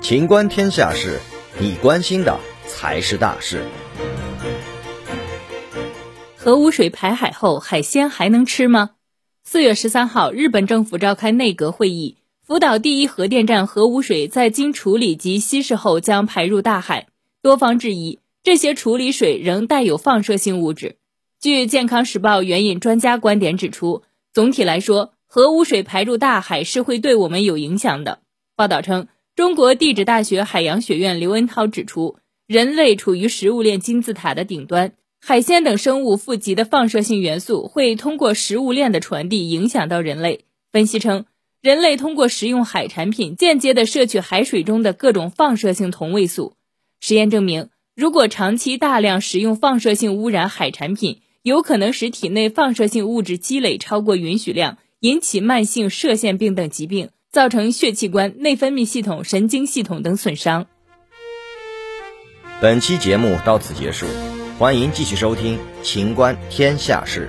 情观天下事，你关心的才是大事。核污水排海后，海鲜还能吃吗？四月十三号，日本政府召开内阁会议，福岛第一核电站核污水在经处理及稀释后将排入大海，多方质疑这些处理水仍带有放射性物质。据《健康时报》援引专家观点指出，总体来说，核污水排入大海是会对我们有影响的。报道称。中国地质大学海洋学院刘恩涛指出，人类处于食物链金字塔的顶端，海鲜等生物富集的放射性元素会通过食物链的传递影响到人类。分析称，人类通过食用海产品，间接的摄取海水中的各种放射性同位素。实验证明，如果长期大量食用放射性污染海产品，有可能使体内放射性物质积累超过允许量，引起慢性射线病等疾病。造成血器官、内分泌系统、神经系统等损伤。本期节目到此结束，欢迎继续收听《秦观天下事》。